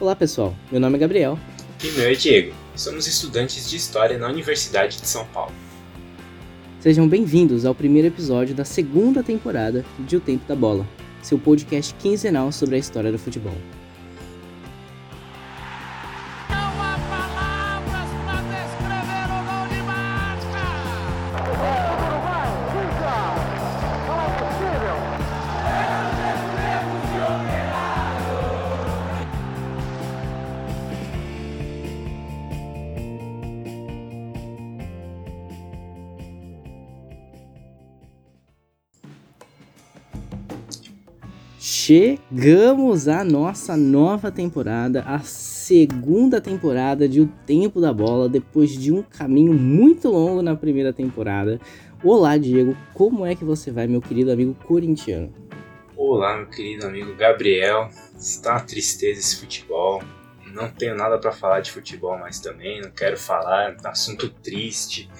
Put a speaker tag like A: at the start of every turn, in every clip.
A: Olá pessoal, meu nome é Gabriel.
B: E meu é Diego. Somos estudantes de História na Universidade de São Paulo.
A: Sejam bem-vindos ao primeiro episódio da segunda temporada de O Tempo da Bola, seu podcast quinzenal sobre a história do futebol. Chegamos à nossa nova temporada, a segunda temporada de O Tempo da Bola, depois de um caminho muito longo na primeira temporada. Olá, Diego, como é que você vai, meu querido amigo corintiano?
B: Olá, meu querido amigo Gabriel. Está uma tristeza esse futebol. Não tenho nada para falar de futebol mais também, não quero falar, é um assunto triste.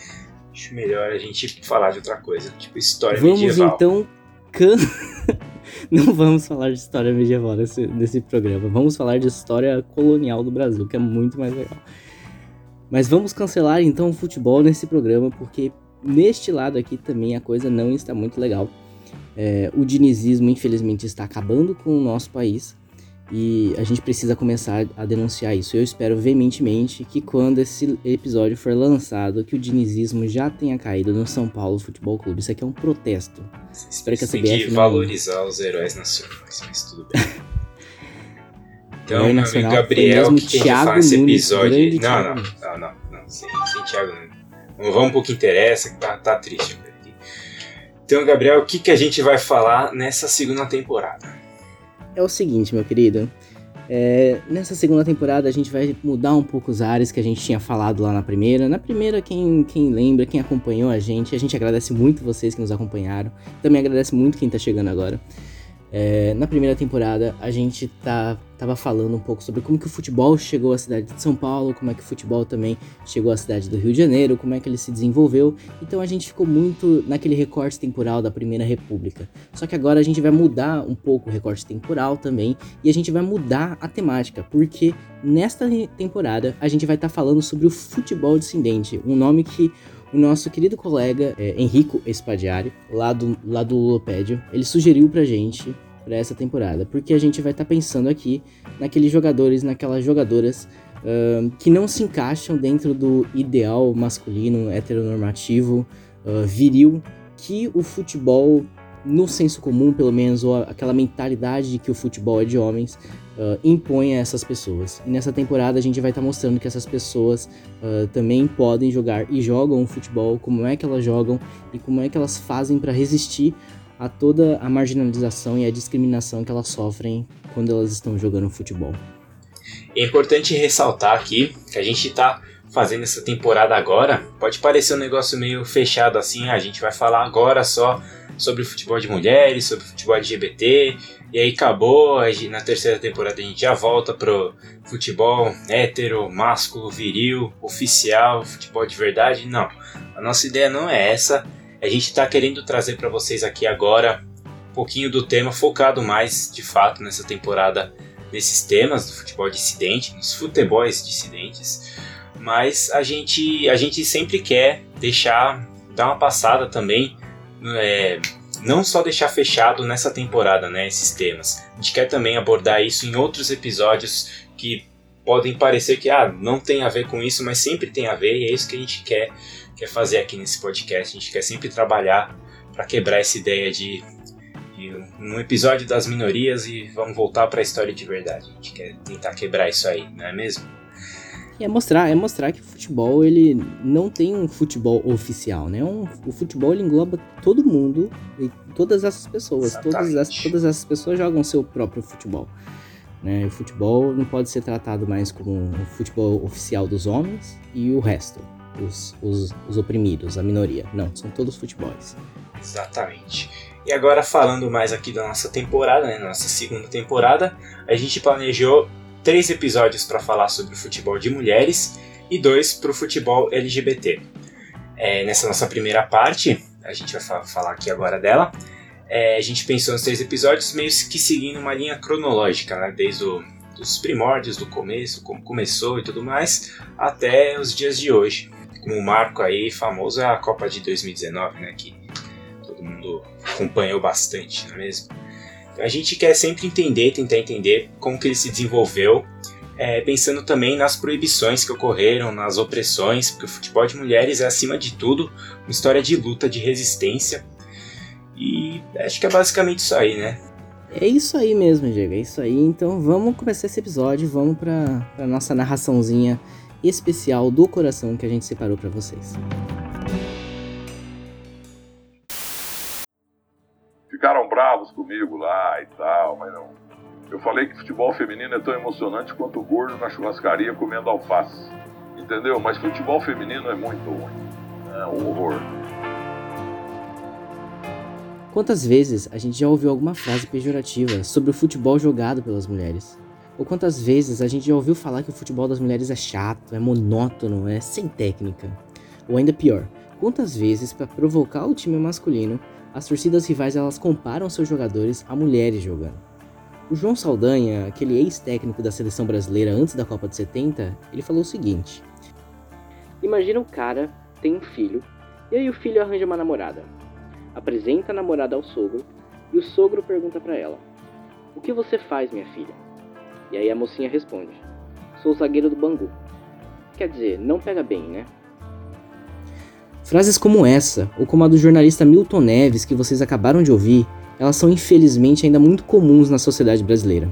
B: Acho melhor a gente falar de outra coisa, tipo história
A: Vamos
B: medieval.
A: então can... não vamos falar de história medieval nesse, nesse programa. Vamos falar de história colonial do Brasil, que é muito mais legal. Mas vamos cancelar então o futebol nesse programa, porque neste lado aqui também a coisa não está muito legal. É, o dinizismo, infelizmente, está acabando com o nosso país e a gente precisa começar a denunciar isso. Eu espero veementemente que quando esse episódio for lançado, que o dinizismo já tenha caído no São Paulo Futebol Clube. Isso aqui é um protesto.
B: Espero que a CBF tem que não... valorizar os heróis nacionais, mas tudo bem. Então, meu amigo Gabriel, que, gente faz nesse episódio? Não, não, não, não, não, sem, sem Thiago Nunes. Vamos pro que interessa, que tá, tá triste. Então, Gabriel, o que, que a gente vai falar nessa segunda temporada?
A: É o seguinte, meu querido. É, nessa segunda temporada a gente vai mudar um pouco os ares que a gente tinha falado lá na primeira. Na primeira, quem, quem lembra, quem acompanhou a gente, a gente agradece muito vocês que nos acompanharam. Também agradece muito quem tá chegando agora. É, na primeira temporada, a gente tá, tava falando um pouco sobre como que o futebol chegou à cidade de São Paulo, como é que o futebol também chegou à cidade do Rio de Janeiro, como é que ele se desenvolveu. Então a gente ficou muito naquele recorte temporal da Primeira República. Só que agora a gente vai mudar um pouco o recorte temporal também e a gente vai mudar a temática, porque nesta temporada a gente vai estar tá falando sobre o futebol descendente, um nome que o nosso querido colega é, Henrico Espadiari, lá do, lá do Lulopédio, ele sugeriu pra gente para essa temporada, porque a gente vai estar tá pensando aqui naqueles jogadores, naquelas jogadoras uh, que não se encaixam dentro do ideal masculino, heteronormativo, uh, viril, que o futebol, no senso comum pelo menos, ou aquela mentalidade de que o futebol é de homens, uh, impõe a essas pessoas. E nessa temporada a gente vai estar tá mostrando que essas pessoas uh, também podem jogar e jogam futebol, como é que elas jogam e como é que elas fazem para resistir a toda a marginalização e a discriminação que elas sofrem quando elas estão jogando futebol.
B: É importante ressaltar aqui que a gente está fazendo essa temporada agora. Pode parecer um negócio meio fechado assim, a gente vai falar agora só sobre futebol de mulheres, sobre futebol LGBT, e aí acabou, na terceira temporada a gente já volta pro futebol hétero, másculo, viril, oficial, futebol de verdade. Não, a nossa ideia não é essa. A gente está querendo trazer para vocês aqui agora um pouquinho do tema focado mais de fato nessa temporada nesses temas do futebol dissidente, nos futebols dissidentes. Mas a gente, a gente sempre quer deixar, dar uma passada também é, não só deixar fechado nessa temporada, né, esses temas. A gente quer também abordar isso em outros episódios que podem parecer que ah, não tem a ver com isso, mas sempre tem a ver e é isso que a gente quer, quer fazer aqui nesse podcast. A gente quer sempre trabalhar para quebrar essa ideia de, de, um episódio das minorias e vamos voltar para a história de verdade. A gente quer tentar quebrar isso aí, não é mesmo?
A: É mostrar, é mostrar que o futebol ele não tem um futebol oficial, né? Um, o futebol ele engloba todo mundo e todas essas pessoas, todas essas, todas essas pessoas jogam seu próprio futebol. Né? O futebol não pode ser tratado mais como o futebol oficial dos homens e o resto, os, os, os oprimidos, a minoria. Não, são todos futebols.
B: Exatamente. E agora falando mais aqui da nossa temporada, né, nossa segunda temporada, a gente planejou três episódios para falar sobre o futebol de mulheres e dois para o futebol LGBT. É, nessa nossa primeira parte, a gente vai fa falar aqui agora dela. É, a gente pensou nos três episódios meio que seguindo uma linha cronológica, né? desde o dos primórdios, do começo, como começou e tudo mais, até os dias de hoje. Como marco aí famoso é a Copa de 2019, né, que todo mundo acompanhou bastante, não é mesmo? A gente quer sempre entender, tentar entender como que ele se desenvolveu, é, pensando também nas proibições que ocorreram, nas opressões, porque o futebol de mulheres é acima de tudo uma história de luta, de resistência. E acho que é basicamente isso aí, né?
A: É isso aí mesmo, Diego, é isso aí. Então vamos começar esse episódio, vamos para a nossa narraçãozinha especial do coração que a gente separou para vocês.
C: Ficaram Eu falei que futebol feminino é tão emocionante quanto o gordo na churrascaria comendo alface. Entendeu? Mas futebol feminino é muito ruim. É um horror.
A: Quantas vezes a gente já ouviu alguma frase pejorativa sobre o futebol jogado pelas mulheres? Ou quantas vezes a gente já ouviu falar que o futebol das mulheres é chato, é monótono, é sem técnica? Ou ainda pior, quantas vezes para provocar o time masculino, as torcidas rivais elas comparam seus jogadores a mulheres jogando? O João Saldanha, aquele ex-técnico da seleção brasileira antes da Copa de 70, ele falou o seguinte: Imagina o cara tem um filho e aí o filho arranja uma namorada apresenta a namorada ao sogro e o sogro pergunta para ela: O que você faz, minha filha? E aí a mocinha responde: Sou zagueiro do Bangu. Quer dizer, não pega bem, né? Frases como essa, ou como a do jornalista Milton Neves que vocês acabaram de ouvir, elas são infelizmente ainda muito comuns na sociedade brasileira.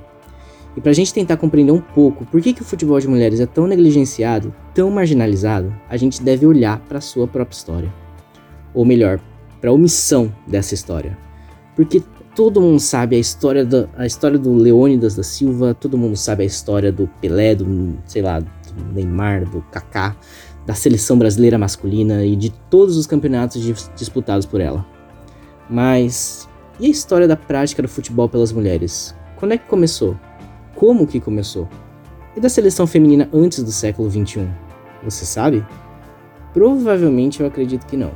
A: E para a gente tentar compreender um pouco por que, que o futebol de mulheres é tão negligenciado, tão marginalizado, a gente deve olhar para a sua própria história. Ou melhor, para a omissão dessa história. Porque todo mundo sabe a história, da, a história do Leônidas da Silva, todo mundo sabe a história do Pelé, do, sei lá, do Neymar, do Kaká, da seleção brasileira masculina e de todos os campeonatos disputados por ela. Mas e a história da prática do futebol pelas mulheres? Quando é que começou? Como que começou? E da seleção feminina antes do século XXI? Você sabe? Provavelmente eu acredito que não.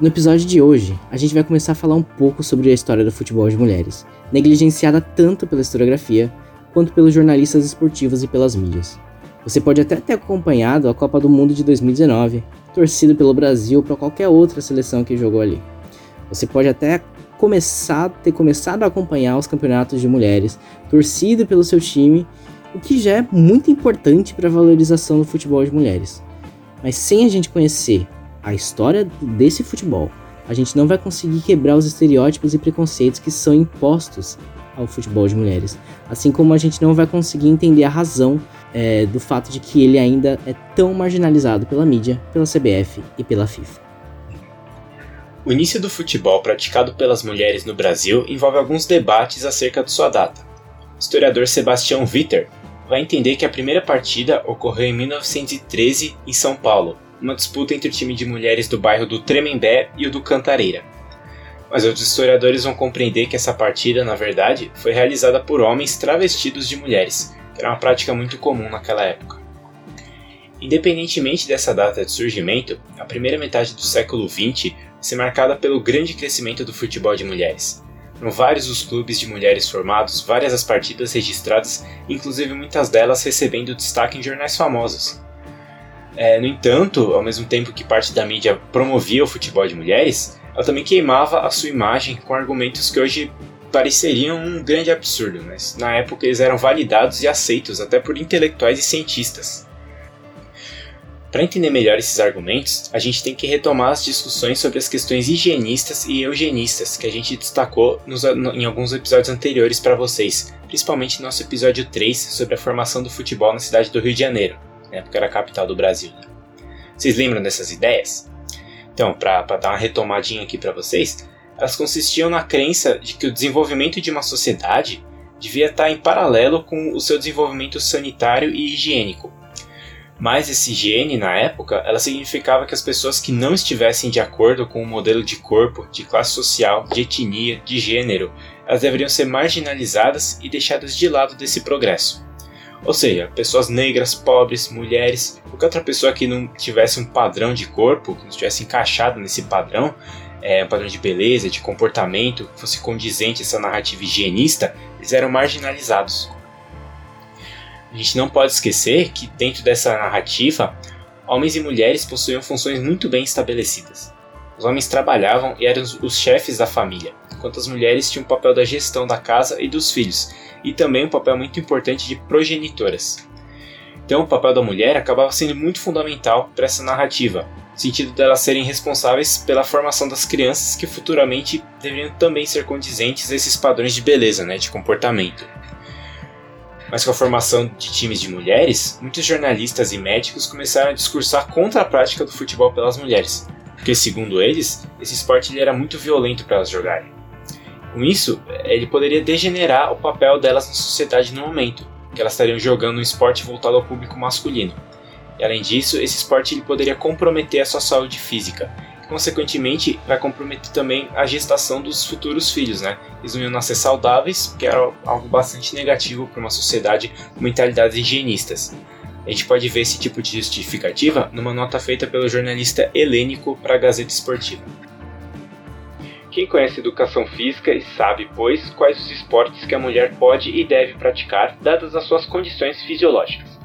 A: No episódio de hoje, a gente vai começar a falar um pouco sobre a história do futebol de mulheres, negligenciada tanto pela historiografia quanto pelos jornalistas esportivos e pelas mídias. Você pode até ter acompanhado a Copa do Mundo de 2019, torcido pelo Brasil para qualquer outra seleção que jogou ali. Você pode até começar, ter começado a acompanhar os campeonatos de mulheres, torcido pelo seu time, o que já é muito importante para a valorização do futebol de mulheres. Mas sem a gente conhecer a história desse futebol, a gente não vai conseguir quebrar os estereótipos e preconceitos que são impostos ao futebol de mulheres. Assim como a gente não vai conseguir entender a razão é, do fato de que ele ainda é tão marginalizado pela mídia, pela CBF e pela FIFA.
B: O início do futebol praticado pelas mulheres no Brasil envolve alguns debates acerca de sua data. O historiador Sebastião Witter vai entender que a primeira partida ocorreu em 1913 em São Paulo, uma disputa entre o time de mulheres do bairro do Tremembé e o do Cantareira. Mas outros historiadores vão compreender que essa partida, na verdade, foi realizada por homens travestidos de mulheres, que era uma prática muito comum naquela época. Independentemente dessa data de surgimento, a primeira metade do século XX ser marcada pelo grande crescimento do futebol de mulheres. Foram vários os clubes de mulheres formados, várias as partidas registradas, inclusive muitas delas recebendo destaque em jornais famosos. É, no entanto, ao mesmo tempo que parte da mídia promovia o futebol de mulheres, ela também queimava a sua imagem com argumentos que hoje pareceriam um grande absurdo, mas na época eles eram validados e aceitos até por intelectuais e cientistas. Para entender melhor esses argumentos, a gente tem que retomar as discussões sobre as questões higienistas e eugenistas que a gente destacou nos, em alguns episódios anteriores para vocês, principalmente no nosso episódio 3 sobre a formação do futebol na cidade do Rio de Janeiro na época era a capital do Brasil. Vocês lembram dessas ideias? Então, para dar uma retomadinha aqui para vocês, elas consistiam na crença de que o desenvolvimento de uma sociedade devia estar em paralelo com o seu desenvolvimento sanitário e higiênico. Mas essa higiene, na época, ela significava que as pessoas que não estivessem de acordo com o modelo de corpo, de classe social, de etnia, de gênero, elas deveriam ser marginalizadas e deixadas de lado desse progresso. Ou seja, pessoas negras, pobres, mulheres, qualquer outra pessoa que não tivesse um padrão de corpo, que não estivesse encaixado nesse padrão, é, um padrão de beleza, de comportamento, que fosse condizente essa narrativa higienista, eles eram marginalizados. A gente não pode esquecer que dentro dessa narrativa, homens e mulheres possuíam funções muito bem estabelecidas. Os homens trabalhavam e eram os chefes da família, enquanto as mulheres tinham o papel da gestão da casa e dos filhos, e também um papel muito importante de progenitoras. Então, o papel da mulher acabava sendo muito fundamental para essa narrativa, no sentido delas serem responsáveis pela formação das crianças que futuramente deveriam também ser condizentes a esses padrões de beleza, né, de comportamento. Mas com a formação de times de mulheres, muitos jornalistas e médicos começaram a discursar contra a prática do futebol pelas mulheres, porque, segundo eles, esse esporte era muito violento para elas jogarem. Com isso, ele poderia degenerar o papel delas na sociedade no momento, que elas estariam jogando um esporte voltado ao público masculino. E além disso, esse esporte ele poderia comprometer a sua saúde física. Consequentemente, vai comprometer também a gestação dos futuros filhos, né? Eles não iam nascer saudáveis, que era algo bastante negativo para uma sociedade com mentalidades higienistas. A gente pode ver esse tipo de justificativa numa nota feita pelo jornalista helênico para a Gazeta Esportiva. Quem conhece educação física e sabe, pois, quais os esportes que a mulher pode e deve praticar, dadas as suas condições fisiológicas.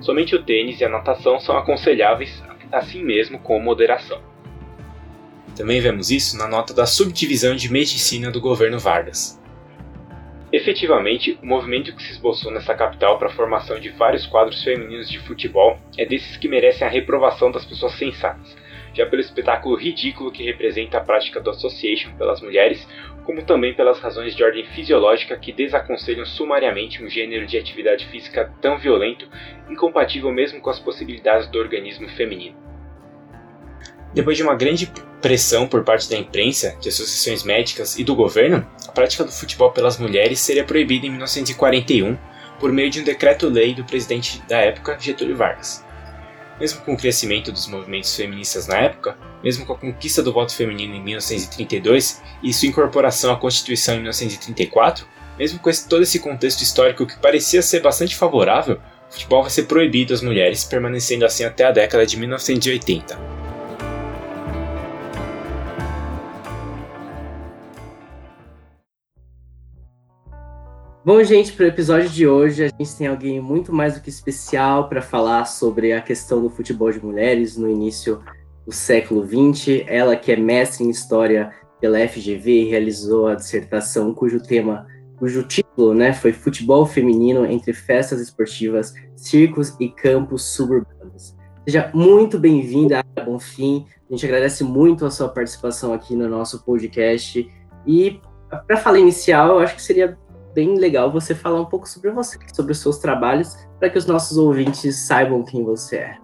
B: Somente o tênis e a natação são aconselháveis, assim mesmo com moderação. Também vemos isso na nota da subdivisão de medicina do governo Vargas. Efetivamente, o movimento que se esboçou nessa capital para a formação de vários quadros femininos de futebol é desses que merecem a reprovação das pessoas sensatas, já pelo espetáculo ridículo que representa a prática do association pelas mulheres, como também pelas razões de ordem fisiológica que desaconselham sumariamente um gênero de atividade física tão violento, incompatível mesmo com as possibilidades do organismo feminino. Depois de uma grande pressão por parte da imprensa, de associações médicas e do governo, a prática do futebol pelas mulheres seria proibida em 1941 por meio de um decreto-lei do presidente da época, Getúlio Vargas. Mesmo com o crescimento dos movimentos feministas na época, mesmo com a conquista do voto feminino em 1932 e sua incorporação à Constituição em 1934, mesmo com esse, todo esse contexto histórico que parecia ser bastante favorável, o futebol vai ser proibido às mulheres, permanecendo assim até a década de 1980.
A: Bom, gente, para o episódio de hoje, a gente tem alguém muito mais do que especial para falar sobre a questão do futebol de mulheres no início do século XX. Ela que é mestre em História pela FGV e realizou a dissertação cujo tema, cujo título né, foi Futebol Feminino entre Festas Esportivas, Circos e Campos Suburbanos. Seja muito bem-vinda, Ara Bonfim. A gente agradece muito a sua participação aqui no nosso podcast. E para falar inicial, eu acho que seria bem legal você falar um pouco sobre você, sobre os seus trabalhos, para que os nossos ouvintes saibam quem você é.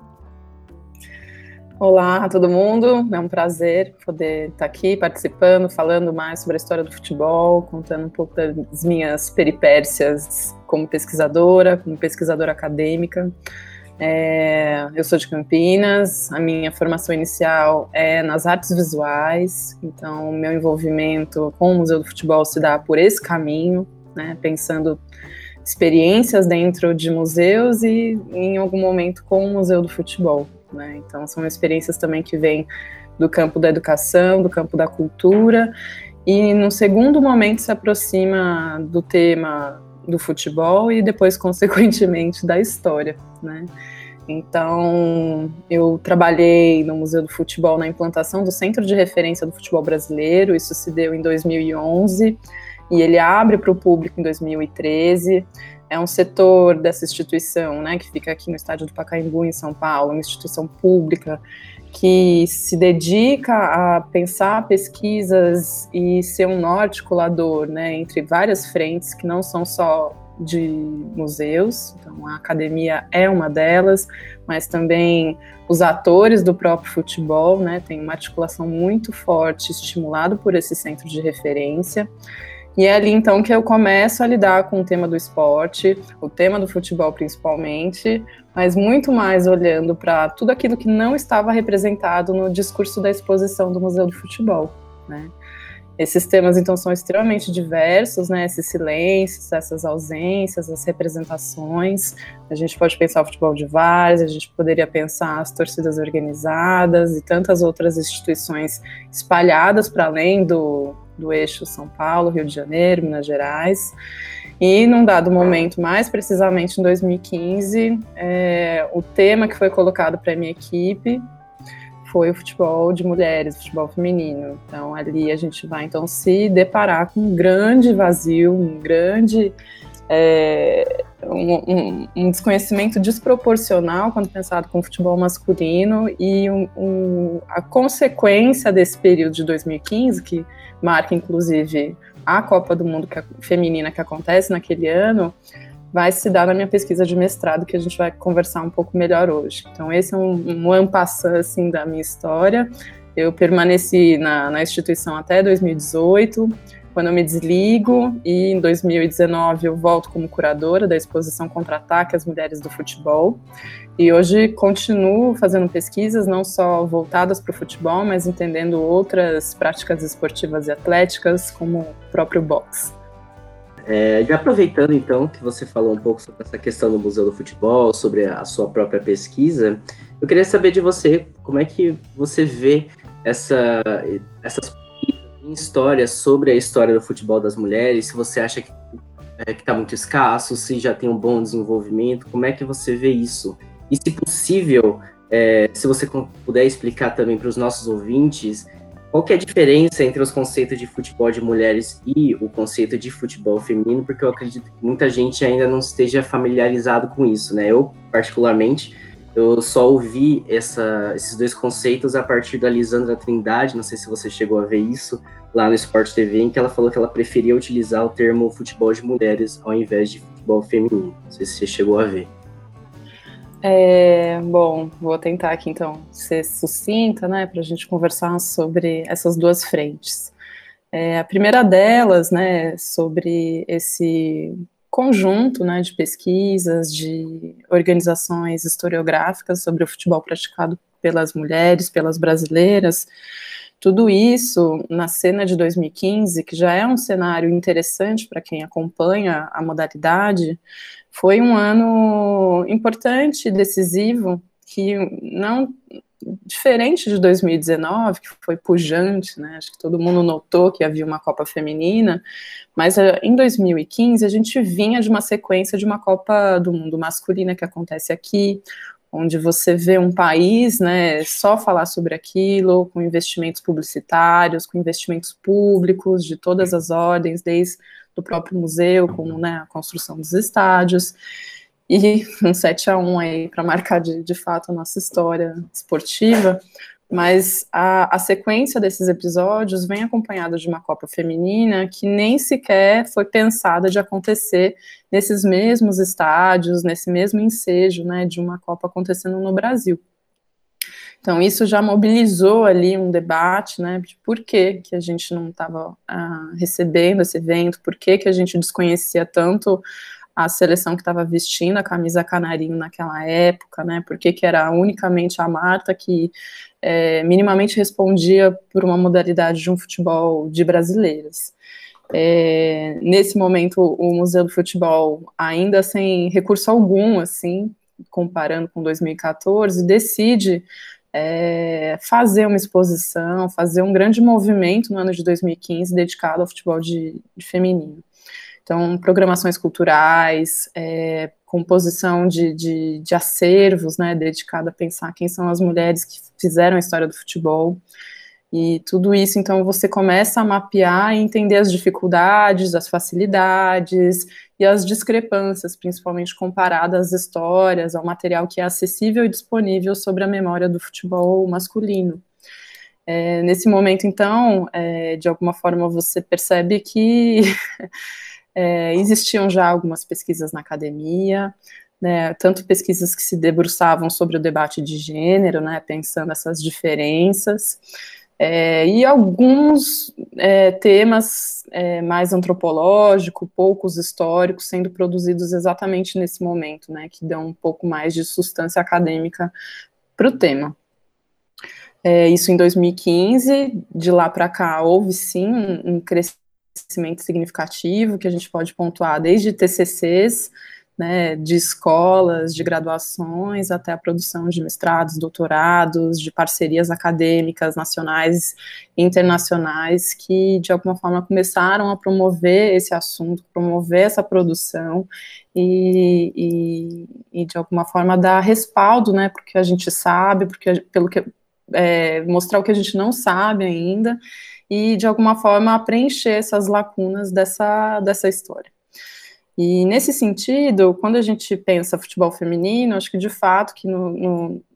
D: Olá a todo mundo, é um prazer poder estar aqui participando, falando mais sobre a história do futebol, contando um pouco das minhas peripécias como pesquisadora, como pesquisadora acadêmica. É, eu sou de Campinas, a minha formação inicial é nas artes visuais, então meu envolvimento com o Museu do Futebol se dá por esse caminho né, pensando experiências dentro de museus e em algum momento com o Museu do Futebol. Né? Então são experiências também que vêm do campo da educação, do campo da cultura e no segundo momento se aproxima do tema do futebol e depois consequentemente da história, né? Então, eu trabalhei no Museu do Futebol na implantação do Centro de Referência do Futebol Brasileiro, isso se deu em 2011 e ele abre para o público em 2013. É um setor dessa instituição, né, que fica aqui no estádio do Pacaembu, em São Paulo, uma instituição pública que se dedica a pensar pesquisas e ser um articulador, né, entre várias frentes que não são só de museus, então a academia é uma delas, mas também os atores do próprio futebol, né, tem uma articulação muito forte, estimulado por esse centro de referência. E é ali então que eu começo a lidar com o tema do esporte, o tema do futebol principalmente, mas muito mais olhando para tudo aquilo que não estava representado no discurso da exposição do Museu do Futebol, né? Esses temas, então, são extremamente diversos, né? Esses silêncios, essas ausências, as representações. A gente pode pensar o futebol de vários, a gente poderia pensar as torcidas organizadas e tantas outras instituições espalhadas para além do, do eixo São Paulo, Rio de Janeiro, Minas Gerais. E num dado momento, mais precisamente em 2015, é, o tema que foi colocado para minha equipe foi o futebol de mulheres, futebol feminino. Então ali a gente vai então se deparar com um grande vazio, um grande é, um, um, um, desconhecimento desproporcional quando pensado com o futebol masculino e um, a consequência desse período de 2015, que marca inclusive a Copa do Mundo que, feminina que acontece naquele ano, vai se dar na minha pesquisa de mestrado, que a gente vai conversar um pouco melhor hoje. Então, esse é um, um ampassant, assim, da minha história. Eu permaneci na, na instituição até 2018, quando eu me desligo, e em 2019 eu volto como curadora da exposição Contra-Ataque às Mulheres do Futebol. E hoje continuo fazendo pesquisas, não só voltadas para o futebol, mas entendendo outras práticas esportivas e atléticas, como o próprio boxe.
A: É, já aproveitando então que você falou um pouco sobre essa questão do Museu do Futebol, sobre a sua própria pesquisa, eu queria saber de você como é que você vê essa, essas histórias sobre a história do futebol das mulheres, se você acha que é, está muito escasso, se já tem um bom desenvolvimento, como é que você vê isso? E se possível, é, se você puder explicar também para os nossos ouvintes, qual é a diferença entre os conceitos de futebol de mulheres e o conceito de futebol feminino, porque eu acredito que muita gente ainda não esteja familiarizado com isso, né? Eu, particularmente, eu só ouvi essa, esses dois conceitos a partir da Lisandra Trindade, não sei se você chegou a ver isso, lá no Sport TV, em que ela falou que ela preferia utilizar o termo futebol de mulheres ao invés de futebol feminino. Não sei se você chegou a ver.
D: É, bom, vou tentar aqui então ser sucinta, né, para a gente conversar sobre essas duas frentes. É, a primeira delas, né, sobre esse conjunto, né, de pesquisas, de organizações historiográficas sobre o futebol praticado pelas mulheres, pelas brasileiras, tudo isso na cena de 2015, que já é um cenário interessante para quem acompanha a modalidade, foi um ano importante, decisivo, que não diferente de 2019, que foi pujante, né? Acho que todo mundo notou que havia uma Copa feminina, mas uh, em 2015 a gente vinha de uma sequência de uma Copa do Mundo masculina que acontece aqui, onde você vê um país, né, só falar sobre aquilo, com investimentos publicitários, com investimentos públicos de todas as ordens, desde do próprio museu, como né, a construção dos estádios, e um 7 a 1 aí para marcar de, de fato a nossa história esportiva, mas a, a, sequência desses episódios vem acompanhada de uma Copa Feminina que nem sequer foi pensada de acontecer nesses mesmos estádios, nesse mesmo ensejo, né, de uma Copa acontecendo no Brasil. Então, isso já mobilizou ali um debate, né, de por que, que a gente não estava ah, recebendo esse evento, por que, que a gente desconhecia tanto a seleção que estava vestindo a camisa canarinho naquela época, né, por que, que era unicamente a Marta que é, minimamente respondia por uma modalidade de um futebol de brasileiras. É, nesse momento, o Museu do Futebol, ainda sem recurso algum, assim, comparando com 2014, decide é, fazer uma exposição, fazer um grande movimento no ano de 2015 dedicado ao futebol de, de feminino. Então, programações culturais, é, composição de, de, de, acervos, né, dedicado a pensar quem são as mulheres que fizeram a história do futebol. E tudo isso, então, você começa a mapear e entender as dificuldades, as facilidades e as discrepâncias, principalmente comparadas às histórias, ao material que é acessível e disponível sobre a memória do futebol masculino. É, nesse momento, então, é, de alguma forma, você percebe que é, existiam já algumas pesquisas na academia, né, tanto pesquisas que se debruçavam sobre o debate de gênero, né, pensando essas diferenças, é, e alguns é, temas é, mais antropológicos, poucos históricos, sendo produzidos exatamente nesse momento, né, que dão um pouco mais de substância acadêmica para o tema. É, isso em 2015, de lá para cá houve sim um, um crescimento significativo, que a gente pode pontuar desde TCCs, né, de escolas, de graduações, até a produção de mestrados, doutorados, de parcerias acadêmicas nacionais e internacionais, que de alguma forma começaram a promover esse assunto, promover essa produção e, e, e de alguma forma dar respaldo, né, porque a gente sabe, porque pelo que é, mostrar o que a gente não sabe ainda e de alguma forma preencher essas lacunas dessa, dessa história. E nesse sentido, quando a gente pensa futebol feminino, acho que de fato que no,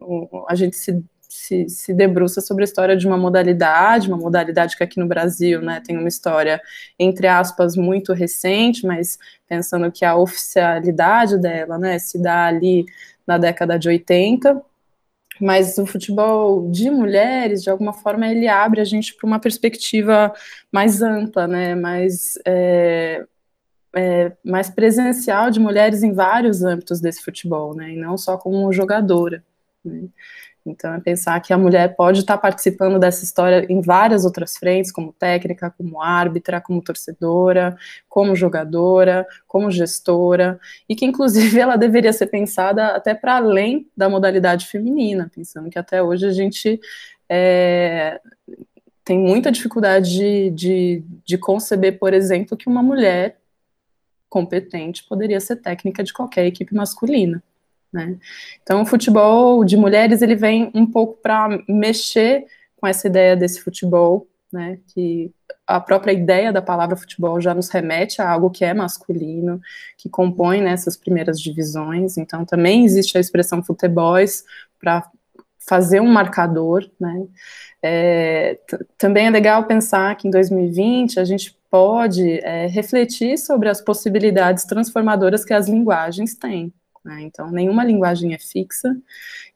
D: no, a gente se, se, se, debruça sobre a história de uma modalidade, uma modalidade que aqui no Brasil né, tem uma história, entre aspas, muito recente, mas pensando que a oficialidade dela né, se dá ali na década de 80, mas o futebol de mulheres, de alguma forma, ele abre a gente para uma perspectiva mais ampla, né, mais... É, é, mais presencial de mulheres em vários âmbitos desse futebol, né, e não só como jogadora. Né. Então, é pensar que a mulher pode estar participando dessa história em várias outras frentes, como técnica, como árbitra, como torcedora, como jogadora, como gestora, e que, inclusive, ela deveria ser pensada até para além da modalidade feminina, pensando que até hoje a gente é, tem muita dificuldade de, de, de conceber, por exemplo, que uma mulher competente poderia ser técnica de qualquer equipe masculina. Né? Então, o futebol de mulheres ele vem um pouco para mexer com essa ideia desse futebol, né? Que a própria ideia da palavra futebol já nos remete a algo que é masculino, que compõe né, primeiras divisões. Então, também existe a expressão futebols para fazer um marcador, né? É, também é legal pensar que em 2020 a gente pode é, refletir sobre as possibilidades transformadoras que as linguagens têm. Né? Então, nenhuma linguagem é fixa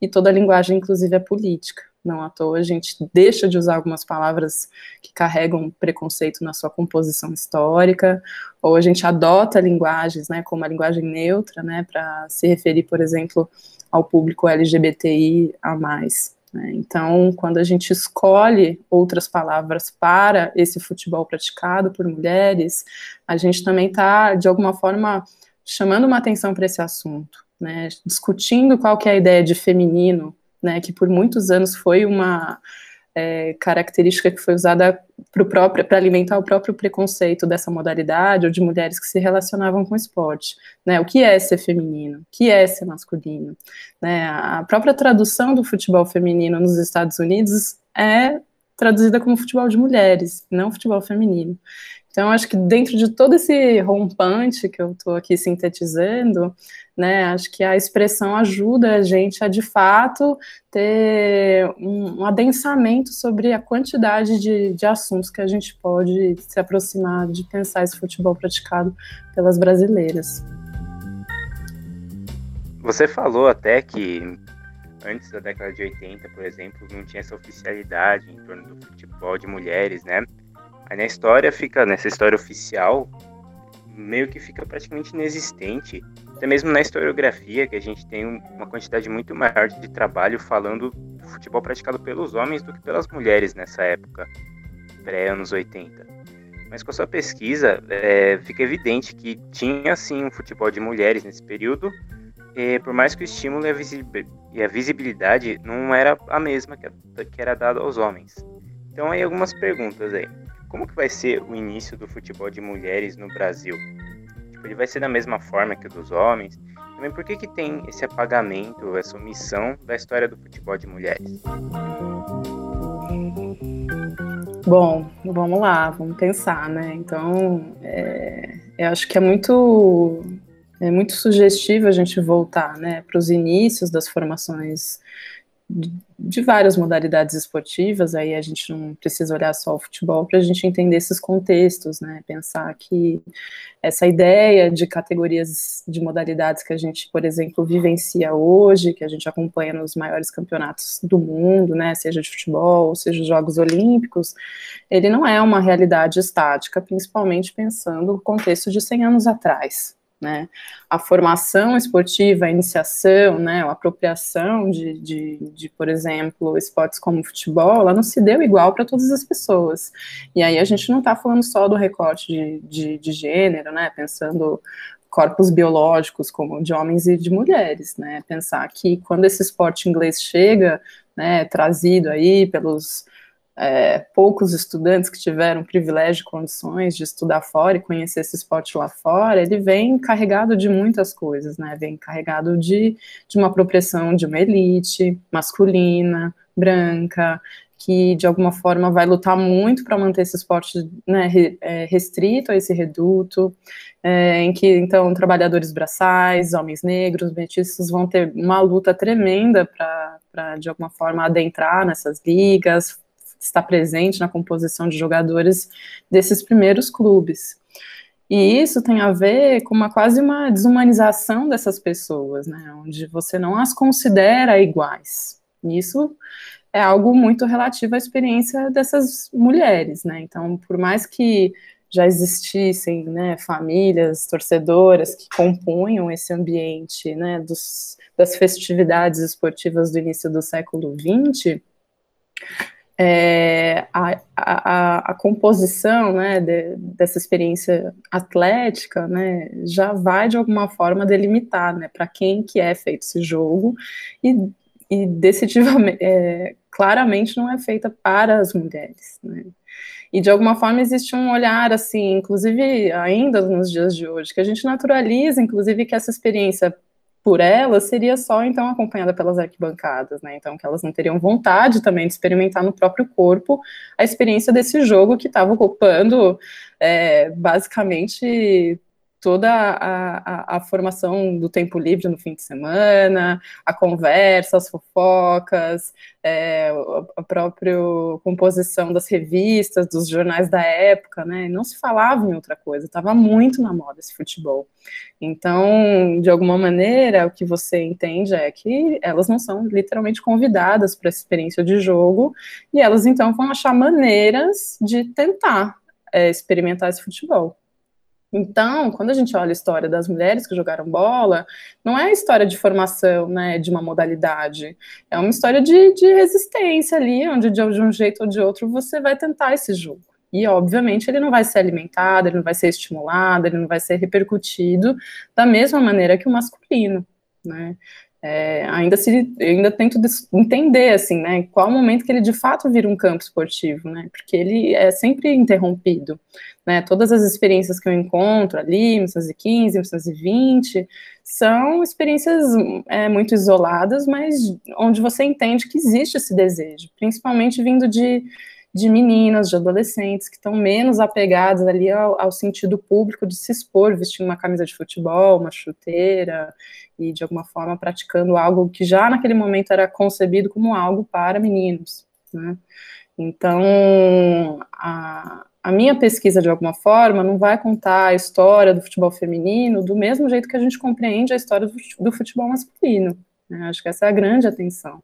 D: e toda linguagem, inclusive, é política. Não à toa a gente deixa de usar algumas palavras que carregam preconceito na sua composição histórica, ou a gente adota linguagens, né, como a linguagem neutra, né, para se referir, por exemplo, ao público LGBTI a mais. Né? Então, quando a gente escolhe outras palavras para esse futebol praticado por mulheres, a gente também está, de alguma forma, chamando uma atenção para esse assunto, né? discutindo qual que é a ideia de feminino, né? que por muitos anos foi uma é, característica que foi usada para alimentar o próprio preconceito dessa modalidade ou de mulheres que se relacionavam com esporte. Né? O que é ser feminino? O que é ser masculino? Né? A própria tradução do futebol feminino nos Estados Unidos é traduzida como futebol de mulheres, não futebol feminino. Então, acho que dentro de todo esse rompante que eu estou aqui sintetizando, né, acho que a expressão ajuda a gente a, de fato, ter um, um adensamento sobre a quantidade de, de assuntos que a gente pode se aproximar de pensar esse futebol praticado pelas brasileiras.
E: Você falou até que antes da década de 80, por exemplo, não tinha essa oficialidade em torno do futebol de mulheres, né? Aí na história fica, nessa história oficial, meio que fica praticamente inexistente. Até mesmo na historiografia, que a gente tem uma quantidade muito maior de trabalho falando do futebol praticado pelos homens do que pelas mulheres nessa época, pré-anos 80. Mas com a sua pesquisa, é, fica evidente que tinha sim um futebol de mulheres nesse período, e por mais que o estímulo e a visibilidade não era a mesma que era dada aos homens. Então aí algumas perguntas aí. Como que vai ser o início do futebol de mulheres no Brasil? Tipo, ele vai ser da mesma forma que o dos homens? Também por que, que tem esse apagamento, essa omissão da história do futebol de mulheres?
D: Bom, vamos lá, vamos pensar, né? Então, é, eu acho que é muito é muito sugestivo a gente voltar, né, para os inícios das formações de várias modalidades esportivas, aí a gente não precisa olhar só o futebol para a gente entender esses contextos, né? Pensar que essa ideia de categorias de modalidades que a gente, por exemplo, vivencia hoje, que a gente acompanha nos maiores campeonatos do mundo, né? Seja de futebol, seja Jogos Olímpicos, ele não é uma realidade estática, principalmente pensando no contexto de 100 anos atrás, né? A formação esportiva, a iniciação, né, a apropriação de, de, de, por exemplo, esportes como futebol, ela não se deu igual para todas as pessoas. E aí a gente não está falando só do recorte de, de, de, gênero, né, pensando corpos biológicos, como de homens e de mulheres, né? Pensar que quando esse esporte inglês chega, né, trazido aí pelos é, poucos estudantes que tiveram privilégio e condições de estudar fora e conhecer esse esporte lá fora, ele vem carregado de muitas coisas, né? Vem carregado de, de uma apropriação de uma elite masculina, branca, que de alguma forma vai lutar muito para manter esse esporte né, é, restrito a esse reduto, é, em que então trabalhadores braçais, homens negros, mestiços vão ter uma luta tremenda para de alguma forma adentrar nessas ligas, estar presente na composição de jogadores desses primeiros clubes. E isso tem a ver com uma quase uma desumanização dessas pessoas, né, onde você não as considera iguais. Isso é algo muito relativo à experiência dessas mulheres, né? Então, por mais que já existissem né, famílias torcedoras que compunham esse ambiente né, dos, das festividades esportivas do início do século XX, é, a, a, a, composição né, de, dessa experiência atlética né, já vai de alguma forma delimitar né, para quem que é feito esse jogo e, e decisivamente, é, claramente não é feita para as mulheres. Né. E de alguma forma existe um olhar assim, inclusive ainda nos dias de hoje, que a gente naturaliza, inclusive que essa experiência por elas seria só então acompanhada pelas arquibancadas, né? Então que elas não teriam vontade também de experimentar no próprio corpo a experiência desse jogo que estava ocupando é, basicamente toda a, a, a, formação do tempo livre no fim de semana, a conversa, as fofocas, é, a própria composição das revistas, dos jornais da época, né? Não se falava em outra coisa, estava muito na moda esse futebol. Então, de alguma maneira, o que você entende é que elas não são literalmente convidadas para essa experiência de jogo, e elas então vão achar maneiras de tentar é, experimentar esse futebol. Então, quando a gente olha a história das mulheres que jogaram bola, não é a história de formação, né, de uma modalidade, é uma história de, de resistência ali, onde de, um jeito ou de outro você vai tentar esse jogo. E, obviamente, ele não vai ser alimentado, ele não vai ser estimulado, ele não vai ser repercutido da mesma maneira que o masculino, né? É, ainda se ainda tento entender assim, né, qual o momento que ele de fato vira um campo esportivo, né, porque ele é sempre interrompido, né, todas as experiências que eu encontro ali, 1915, 1920, são experiências é, muito isoladas, mas onde você entende que existe esse desejo, principalmente vindo de de meninas, de adolescentes que estão menos apegadas ali ao, ao, sentido público de se expor, vestindo uma camisa de futebol, uma chuteira e de alguma forma praticando algo que já naquele momento era concebido como algo para meninos, né? Então, a, a minha pesquisa, de alguma forma, não vai contar a história do futebol feminino do mesmo jeito que a gente compreende a história do futebol masculino. Né? Acho que essa é a grande atenção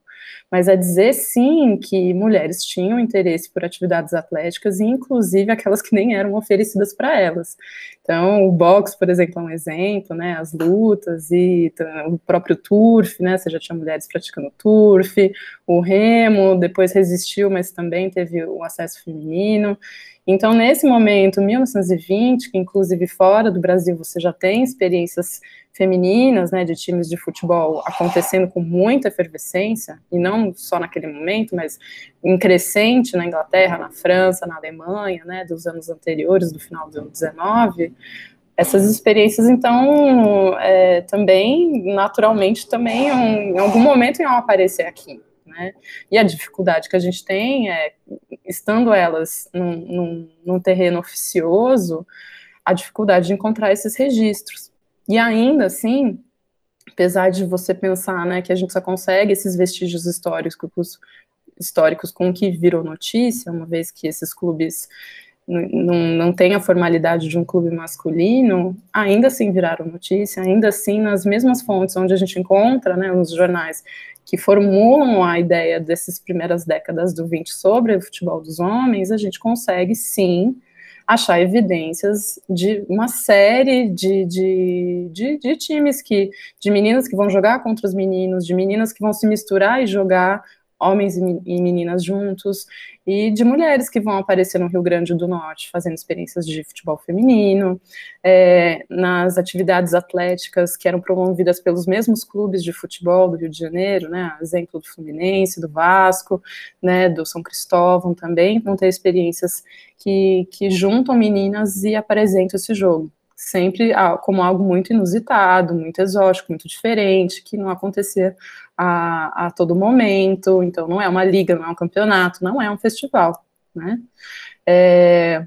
D: mas é dizer sim que mulheres tinham interesse por atividades atléticas, inclusive aquelas que nem eram oferecidas para elas. Então, o boxe, por exemplo, é um exemplo, né? As lutas e o próprio turf, né? Você já tinha mulheres praticando turf, o remo, depois resistiu, mas também teve o acesso feminino. Então, nesse momento, 1920, que inclusive fora do Brasil você já tem experiências femininas, né, de times de futebol acontecendo com muita efervescência, e não só naquele momento, mas em crescente na Inglaterra, na França, na Alemanha, né, dos anos anteriores, do final do ano 19, essas experiências, então, é, também, naturalmente, também, um, em algum momento iam aparecer aqui, né, e a dificuldade que a gente tem é, estando elas num, num, num terreno oficioso, a dificuldade de encontrar esses registros, e ainda assim, apesar de você pensar né, que a gente só consegue esses vestígios históricos, históricos com o que virou notícia, uma vez que esses clubes não, não têm a formalidade de um clube masculino, ainda assim viraram notícia, ainda assim nas mesmas fontes onde a gente encontra, né, nos jornais que formulam a ideia dessas primeiras décadas do 20 sobre o futebol dos homens, a gente consegue sim achar evidências de uma série de, de, de, de, times que, de meninas que vão jogar contra os meninos, de meninas que vão se misturar e jogar homens e meninas juntos, e de mulheres que vão aparecer no Rio Grande do Norte fazendo experiências de futebol feminino, é, nas atividades atléticas que eram promovidas pelos mesmos clubes de futebol do Rio de Janeiro, né, exemplo do Fluminense, do Vasco, né, do São Cristóvão também, vão ter experiências que, que juntam meninas e apresentam esse jogo sempre como algo muito inusitado, muito exótico, muito diferente, que não acontecia a, a todo momento. Então, não é uma liga, não é um campeonato, não é um festival, né? É,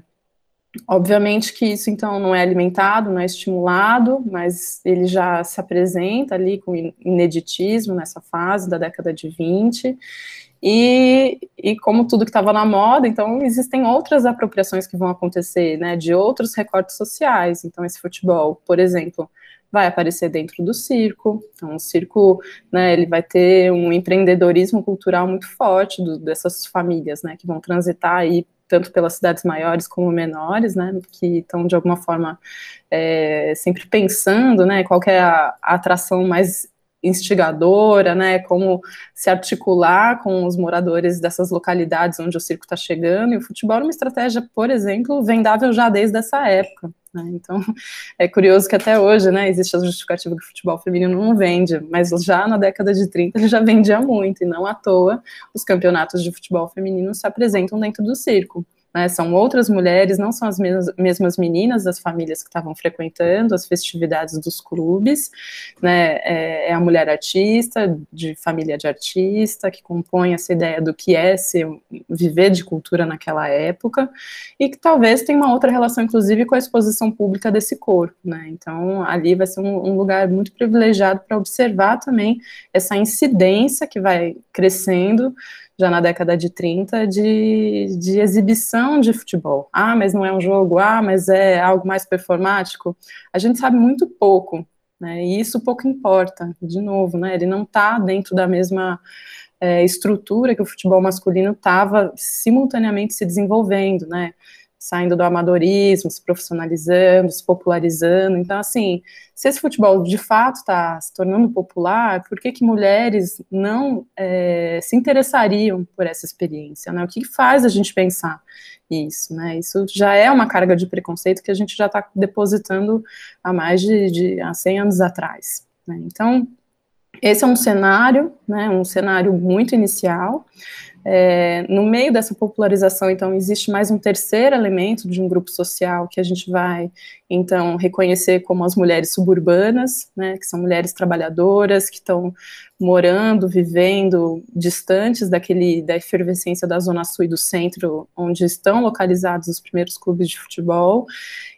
D: obviamente que isso, então, não é alimentado, não é estimulado, mas ele já se apresenta ali com ineditismo nessa fase da década de 20, e, e como tudo que estava na moda, então existem outras apropriações que vão acontecer, né, de outros recortes sociais. Então, esse futebol, por exemplo, vai aparecer dentro do circo. Então, o circo, né, ele vai ter um empreendedorismo cultural muito forte do, dessas famílias, né, que vão transitar aí tanto pelas cidades maiores como menores, né, que estão de alguma forma é, sempre pensando, né, qual é a, a atração mais instigadora, né, como se articular com os moradores dessas localidades onde o circo está chegando, e o futebol é uma estratégia, por exemplo, vendável já desde essa época, né, então é curioso que até hoje, né, existe a justificativa que o futebol feminino não vende, mas já na década de 30 ele já vendia muito, e não à toa os campeonatos de futebol feminino se apresentam dentro do circo, né, são outras mulheres, não são as mesmas, meninas das famílias que estavam frequentando as festividades dos clubes, né, é, é, a mulher artista, de família de artista, que compõe essa ideia do que é ser, viver de cultura naquela época, e que talvez tenha uma outra relação, inclusive, com a exposição pública desse corpo, né, então ali vai ser um, um lugar muito privilegiado para observar também essa incidência que vai crescendo já na década de 30, de, de exibição de futebol. Ah, mas não é um jogo, ah, mas é algo mais performático. A gente sabe muito pouco, né? E isso pouco importa, de novo, né? Ele não está dentro da mesma é, estrutura que o futebol masculino estava simultaneamente se desenvolvendo, né? Saindo do amadorismo, se profissionalizando, se popularizando. Então, assim, se esse futebol de fato está se tornando popular, por que, que mulheres não é, se interessariam por essa experiência? Né? O que faz a gente pensar isso? Né? Isso já é uma carga de preconceito que a gente já está depositando há mais de, de há 100 anos atrás. Né? Então, esse é um cenário, né, um cenário muito inicial, é, no meio dessa popularização, então, existe mais um terceiro elemento de um grupo social que a gente vai, então, reconhecer como as mulheres suburbanas, né, que são mulheres trabalhadoras, que estão morando, vivendo distantes daquele, da efervescência da Zona Sul e do Centro, onde estão localizados os primeiros clubes de futebol,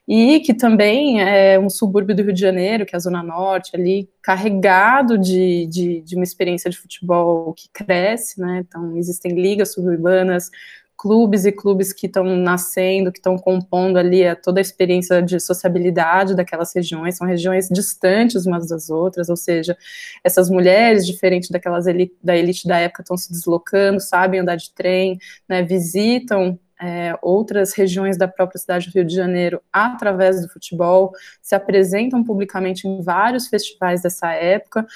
D: e que também é um subúrbio do Rio de Janeiro, que é a Zona Norte, ali carregado de, de, de uma experiência de futebol que cresce, né? Então, existem ligas suburbanas, clubes e clubes que estão nascendo, que estão compondo ali a, toda a experiência de sociabilidade daquelas regiões, são regiões distantes umas das outras, ou seja, essas mulheres, diferente daquelas elite, da elite da época, estão se deslocando, sabem andar de trem, né, visitam é, outras regiões da própria cidade do Rio de Janeiro através do futebol, se apresentam publicamente em vários festivais dessa época,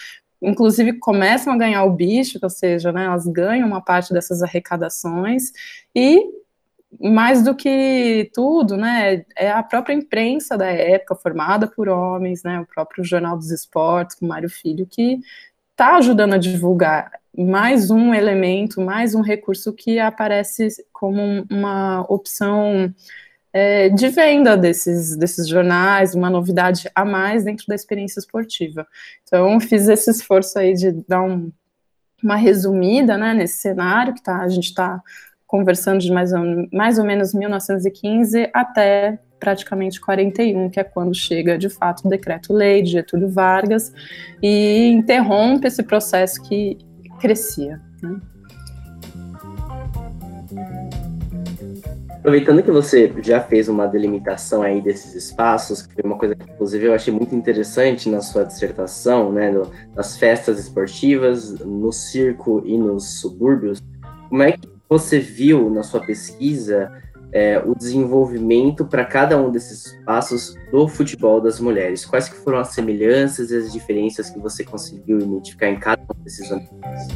D: inclusive começam a ganhar o bicho, ou seja, né, elas ganham uma parte dessas arrecadações, e mais do que tudo, né, é a própria imprensa da época, formada por homens, né, o próprio Jornal dos Esportes, com Mário Filho, que está ajudando a divulgar mais um elemento, mais um recurso que aparece como uma opção é, de venda desses, desses jornais, uma novidade a mais dentro da experiência esportiva. Então, fiz esse esforço aí de dar um, uma resumida né, nesse cenário que tá, a gente está conversando de mais ou, mais ou menos 1915 até praticamente 41, que é quando chega de fato o decreto-lei de Getúlio Vargas e interrompe esse processo que crescia. Né?
A: Aproveitando que você já fez uma delimitação aí desses espaços, que foi uma coisa que inclusive eu achei muito interessante na sua dissertação, né, no, nas festas esportivas, no circo e nos subúrbios, como é que você viu na sua pesquisa é, o desenvolvimento para cada um desses espaços do futebol das mulheres? Quais que foram as semelhanças e as diferenças que você conseguiu identificar em cada um desses ambientes?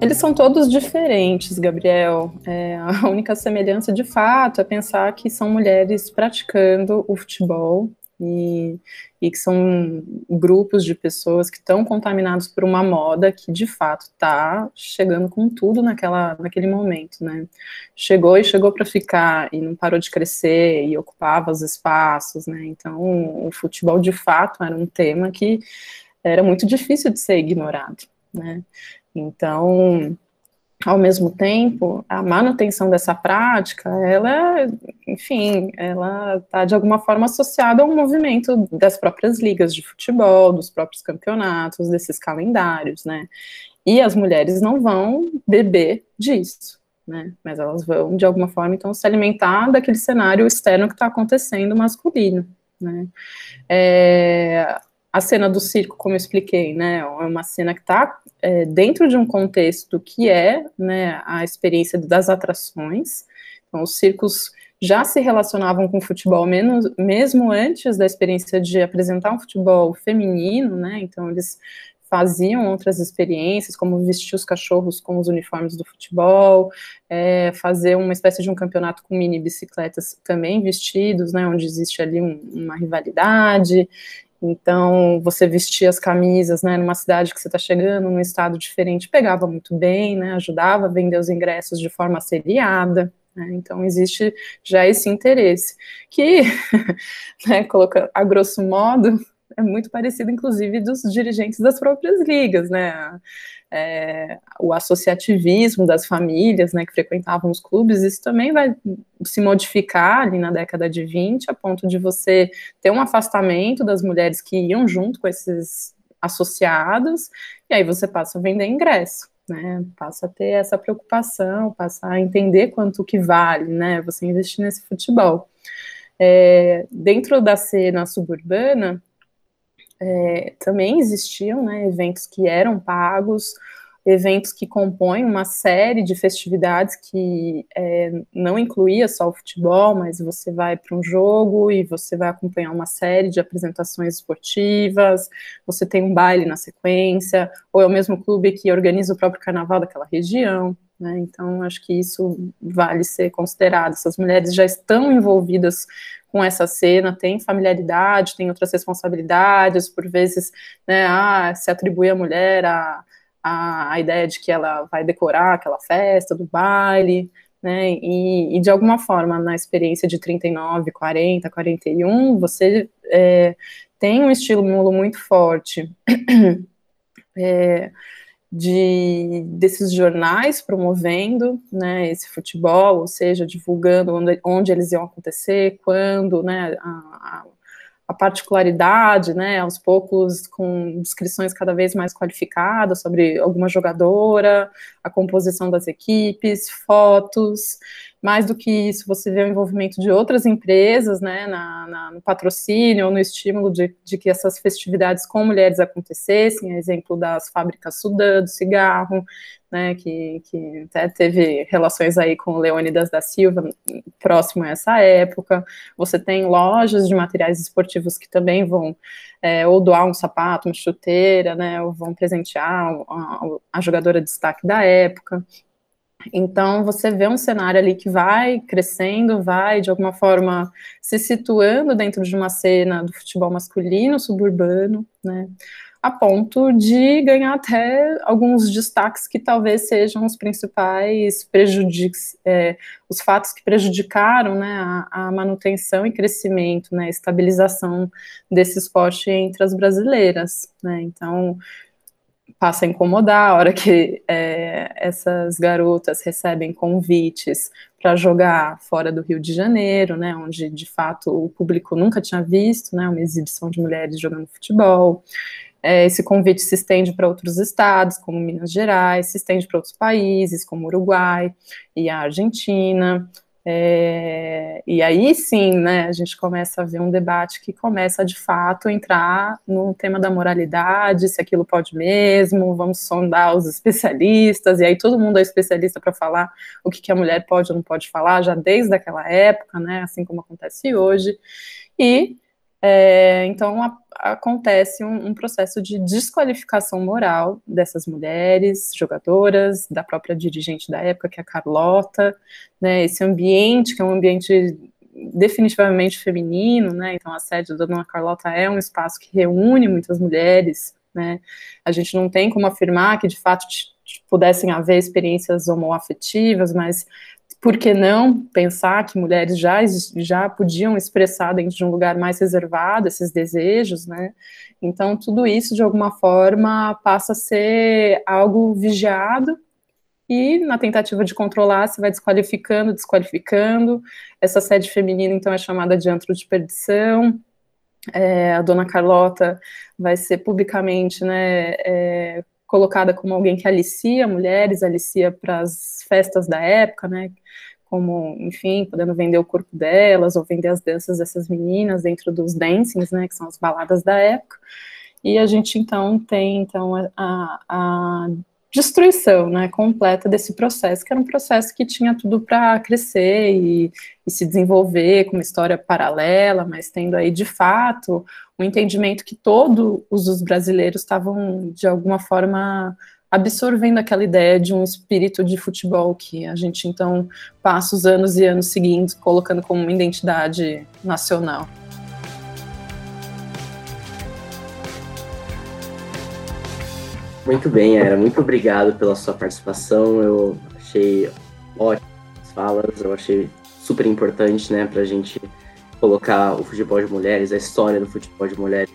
D: Eles são todos diferentes, Gabriel. É, a única semelhança, de fato, é pensar que são mulheres praticando o futebol e, e que são grupos de pessoas que estão contaminados por uma moda que, de fato, está chegando com tudo naquela, naquele momento, né? Chegou e chegou para ficar e não parou de crescer e ocupava os espaços, né? Então, o futebol, de fato, era um tema que era muito difícil de ser ignorado, né? Então, ao mesmo tempo, a manutenção dessa prática, ela, enfim, ela está de alguma forma associada ao movimento das próprias ligas de futebol, dos próprios campeonatos, desses calendários, né? E as mulheres não vão beber disso, né? Mas elas vão, de alguma forma, então, se alimentar daquele cenário externo que está acontecendo masculino, né? É, a cena do circo, como eu expliquei, né, é uma cena que está é, dentro de um contexto que é né, a experiência das atrações. Então, os circos já se relacionavam com o futebol menos, mesmo antes da experiência de apresentar um futebol feminino, né? Então, eles faziam outras experiências, como vestir os cachorros com os uniformes do futebol, é, fazer uma espécie de um campeonato com mini bicicletas também vestidos, né, onde existe ali um, uma rivalidade, então, você vestia as camisas, né, numa cidade que você está chegando, num estado diferente, pegava muito bem, né, ajudava a vender os ingressos de forma seriada. Né, então, existe já esse interesse, que, né, colocando a grosso modo, é muito parecido, inclusive, dos dirigentes das próprias ligas, né, é, o associativismo das famílias, né, que frequentavam os clubes, isso também vai se modificar ali na década de 20, a ponto de você ter um afastamento das mulheres que iam junto com esses associados, e aí você passa a vender ingresso. Né, passa a ter essa preocupação, passa a entender quanto que vale, né, você investir nesse futebol. É, dentro da cena suburbana, é, também existiam né, eventos que eram pagos, eventos que compõem uma série de festividades que é, não incluía só o futebol, mas você vai para um jogo e você vai acompanhar uma série de apresentações esportivas, você tem um baile na sequência, ou é o mesmo clube que organiza o próprio carnaval daquela região. Né? Então, acho que isso vale ser considerado. Essas mulheres já estão envolvidas com essa cena, tem familiaridade, tem outras responsabilidades, por vezes, né, ah, se atribui à mulher a, a, a ideia de que ela vai decorar aquela festa do baile, né, e, e, de alguma forma, na experiência de 39, 40, 41, você é, tem um estímulo muito forte é, de desses jornais promovendo né, esse futebol, ou seja, divulgando onde, onde eles iam acontecer, quando, né, a, a, particularidade, né, aos poucos com descrições cada vez mais qualificadas sobre alguma jogadora, a composição das equipes, fotos, mais do que isso, você vê o envolvimento de outras empresas, né, na, na, no patrocínio ou no estímulo de, de, que essas festividades com mulheres acontecessem, exemplo das fábricas Sudã, do cigarro, né, que, que até teve relações aí com Leônidas da Silva, próximo a essa época. Você tem lojas de materiais esportivos que também vão é, ou doar um sapato, uma chuteira, né, ou vão presentear a, a jogadora de destaque da época. Então, você vê um cenário ali que vai crescendo, vai de alguma forma se situando dentro de uma cena do futebol masculino suburbano, né? A ponto de ganhar até alguns destaques que talvez sejam os principais prejudiques, é, os fatos que prejudicaram né, a, a, manutenção e crescimento, né, estabilização desse esporte entre as brasileiras. Né? Então, passa a incomodar a hora que é, essas garotas recebem convites para jogar fora do Rio de Janeiro, né, onde de fato o público nunca tinha visto, né, uma exibição de mulheres jogando futebol. É, esse convite se estende para outros estados, como Minas Gerais, se estende para outros países, como Uruguai e a Argentina. É, e aí sim, né, a gente começa a ver um debate que começa de fato a entrar no tema da moralidade, se aquilo pode mesmo, vamos sondar os especialistas, e aí todo mundo é especialista para falar o que, que a mulher pode ou não pode falar, já desde aquela época, né, assim como acontece hoje, e É, então a, acontece um, um, processo de desqualificação moral dessas mulheres jogadoras, da própria dirigente da época, que é a Carlota, né, esse ambiente, que é um ambiente definitivamente feminino, né, então a sede da Dona Carlota é um espaço que reúne muitas mulheres, né, a gente não tem como afirmar que de fato pudessem haver experiências homoafetivas, mas por que não pensar que mulheres já, já podiam expressar dentro de um lugar mais reservado esses desejos, né? Então, tudo isso, de alguma forma, passa a ser algo vigiado e, na tentativa de controlar, se vai desqualificando, desqualificando. Essa sede feminina, então, é chamada de antro de perdição. É, a dona Carlota vai ser publicamente né, é, colocada como alguém que alicia mulheres, alicia para as festas da época, né? Como, enfim, podendo vender o corpo delas ou vender as danças dessas meninas dentro dos dancings, né? Que são as baladas da época. E a gente então tem então a, a destruição né, completa desse processo, que era um processo que tinha tudo para crescer e, e, se desenvolver com uma história paralela, mas tendo aí de fato o um entendimento que todos os brasileiros estavam de alguma forma absorvendo aquela ideia de um espírito de futebol que a gente então passa os anos e anos seguindo colocando como uma identidade nacional.
A: Muito bem, Era. Muito obrigado pela sua participação. Eu achei ótimas falas, eu achei super importante, né, pra gente colocar o futebol de mulheres, a história do futebol de mulheres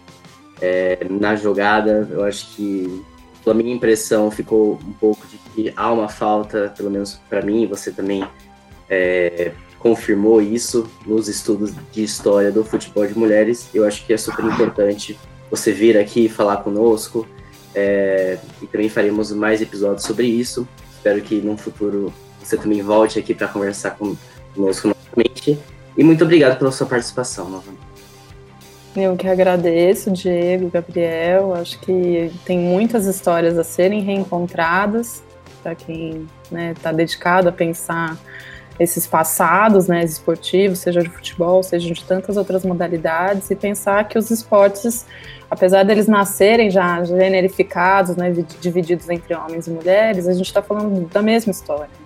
A: é, na jogada. Eu acho que, pela minha impressão, ficou um pouco de que há uma falta, pelo menos para mim, você também é, confirmou isso nos estudos de história do futebol de mulheres. Eu acho que é super importante você vir aqui falar conosco, é, e também faremos mais episódios sobre isso. Espero que no futuro você também volte aqui para conversar conosco novamente. E muito obrigado pela sua participação novamente.
D: Eu que agradeço, Diego, Gabriel. Acho que tem muitas histórias a serem reencontradas para quem está né, tá dedicado a pensar esses passados né, esportivos, seja de futebol, seja de tantas outras modalidades, e pensar que os esportes, apesar deles nascerem já generificados, né, divididos entre homens e mulheres, a gente está falando da mesma história.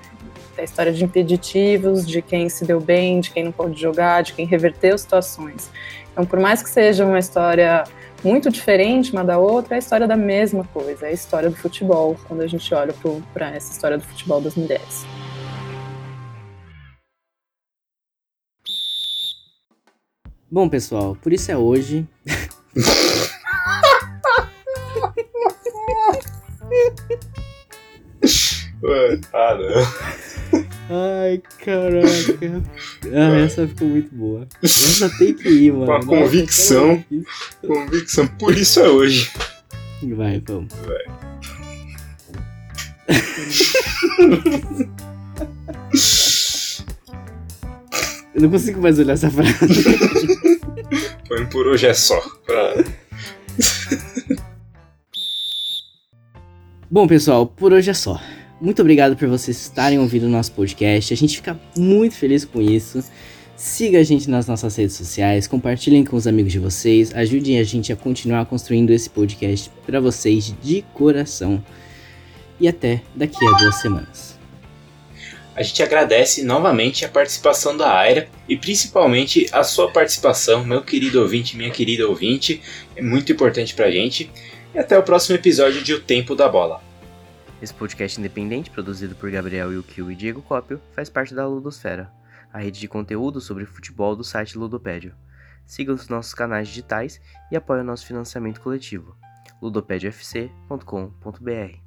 D: Da história de impeditivos, de quem se deu bem, de quem não pode jogar, de quem reverteu situações. Então, por mais que seja uma história muito diferente uma da outra, é a história da mesma coisa, é a história do futebol, quando a gente olha para essa história do futebol das mulheres.
A: Bom, pessoal, por isso é hoje.
B: Ah,
A: Ai, caraca. Ah, essa ficou muito boa. Essa tem que ir, mano.
B: Uma convicção. Convicção. Por isso é hoje.
A: Vai, vamos. Vai. Eu não consigo mais olhar essa frase.
B: Põe por hoje é só.
A: Bom, pessoal, por hoje é só. Muito obrigado por vocês estarem ouvindo o nosso podcast. A gente fica muito feliz com isso. Siga a gente nas nossas redes sociais, compartilhem com os amigos de vocês, ajudem a gente a continuar construindo esse podcast para vocês de coração. E até daqui a duas semanas.
B: A gente agradece novamente a participação da Aira e principalmente a sua participação, meu querido ouvinte, minha querida ouvinte, é muito importante pra gente. E até o próximo episódio de O Tempo da Bola.
E: Esse podcast independente, produzido por Gabriel Yukio e Diego Cópio, faz parte da Ludosfera, a rede de conteúdo sobre futebol do site Ludopédio. Siga os nossos canais digitais e apoie o nosso financiamento coletivo ludopediafc.com.br.